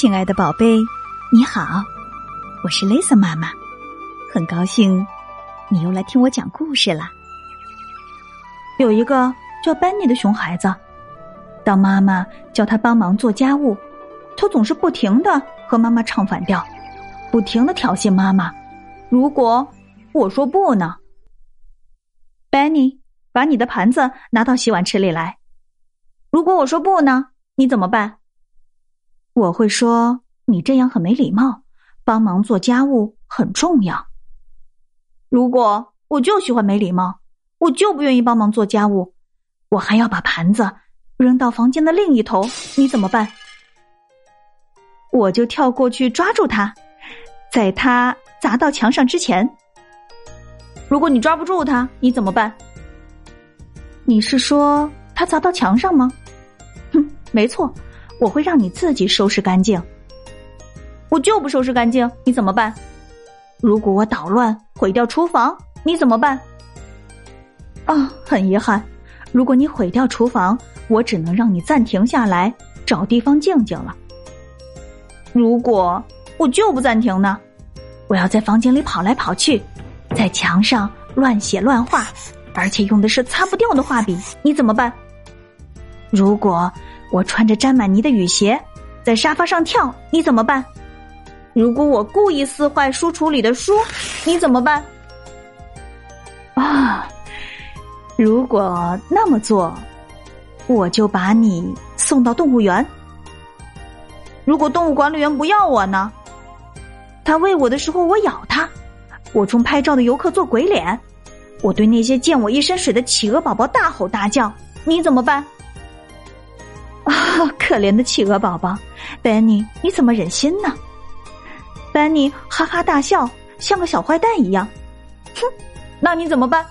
亲爱的宝贝，你好，我是 Lisa 妈妈，很高兴你又来听我讲故事啦。有一个叫班尼的熊孩子，当妈妈叫他帮忙做家务，他总是不停的和妈妈唱反调，不停的挑衅妈妈。如果我说不呢？班尼，把你的盘子拿到洗碗池里来。如果我说不呢？你怎么办？我会说你这样很没礼貌，帮忙做家务很重要。如果我就喜欢没礼貌，我就不愿意帮忙做家务，我还要把盘子扔到房间的另一头，你怎么办？我就跳过去抓住他，在他砸到墙上之前。如果你抓不住他，你怎么办？你是说他砸到墙上吗？哼，没错。我会让你自己收拾干净。我就不收拾干净，你怎么办？如果我捣乱毁掉厨房，你怎么办？啊，很遗憾，如果你毁掉厨房，我只能让你暂停下来，找地方静静了。如果我就不暂停呢？我要在房间里跑来跑去，在墙上乱写乱画，而且用的是擦不掉的画笔，你怎么办？如果。我穿着沾满泥的雨鞋，在沙发上跳，你怎么办？如果我故意撕坏书橱里的书，你怎么办？啊，如果那么做，我就把你送到动物园。如果动物管理员不要我呢？他喂我的时候，我咬他；我冲拍照的游客做鬼脸；我对那些溅我一身水的企鹅宝宝大吼大叫，你怎么办？可怜的企鹅宝宝，班尼，你怎么忍心呢？班尼哈哈大笑，像个小坏蛋一样。哼，那你怎么办？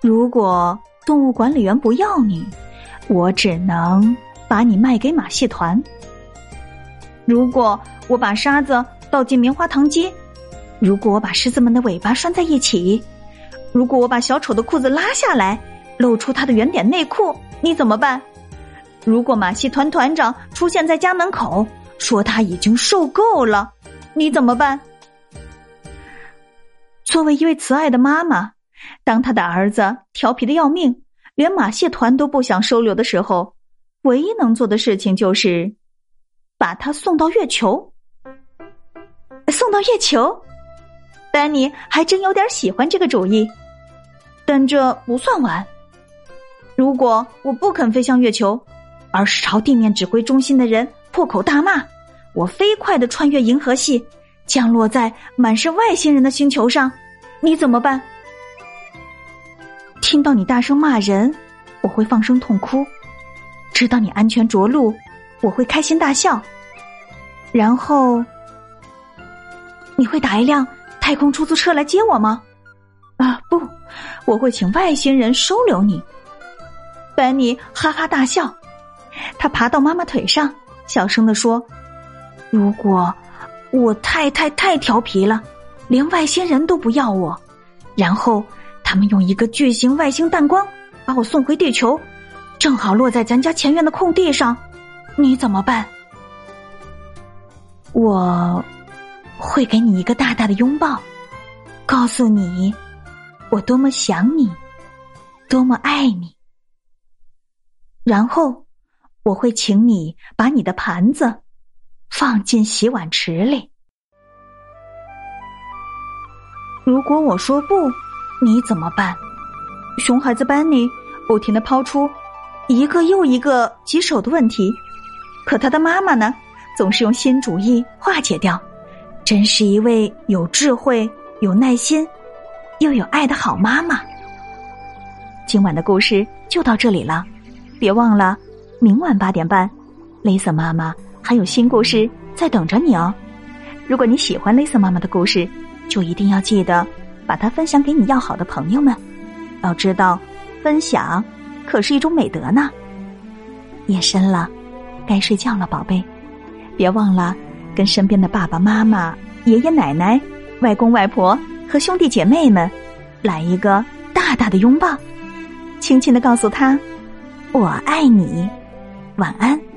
如果动物管理员不要你，我只能把你卖给马戏团。如果我把沙子倒进棉花糖机，如果我把狮子们的尾巴拴在一起，如果我把小丑的裤子拉下来，露出他的圆点内裤，你怎么办？如果马戏团团长出现在家门口，说他已经受够了，你怎么办？作为一位慈爱的妈妈，当他的儿子调皮的要命，连马戏团都不想收留的时候，唯一能做的事情就是把他送到月球。送到月球，丹尼还真有点喜欢这个主意，但这不算晚。如果我不肯飞向月球。而是朝地面指挥中心的人破口大骂。我飞快的穿越银河系，降落在满是外星人的星球上，你怎么办？听到你大声骂人，我会放声痛哭；知道你安全着陆，我会开心大笑。然后，你会打一辆太空出租车来接我吗？啊，不，我会请外星人收留你。班尼哈哈大笑。他爬到妈妈腿上，小声的说：“如果我太太太调皮了，连外星人都不要我，然后他们用一个巨型外星弹光把我送回地球，正好落在咱家前院的空地上，你怎么办？”我会给你一个大大的拥抱，告诉你我多么想你，多么爱你，然后。我会请你把你的盘子放进洗碗池里。如果我说不，你怎么办？熊孩子班尼不停的抛出一个又一个棘手的问题，可他的妈妈呢，总是用新主意化解掉。真是一位有智慧、有耐心又有爱的好妈妈。今晚的故事就到这里了，别忘了。明晚八点半，Lisa 妈妈还有新故事在等着你哦。如果你喜欢 Lisa 妈妈的故事，就一定要记得把它分享给你要好的朋友们。要知道，分享可是一种美德呢。夜深了，该睡觉了，宝贝，别忘了跟身边的爸爸妈妈、爷爷奶奶、外公外婆和兄弟姐妹们来一个大大的拥抱，轻轻的告诉他：“我爱你。”晚安。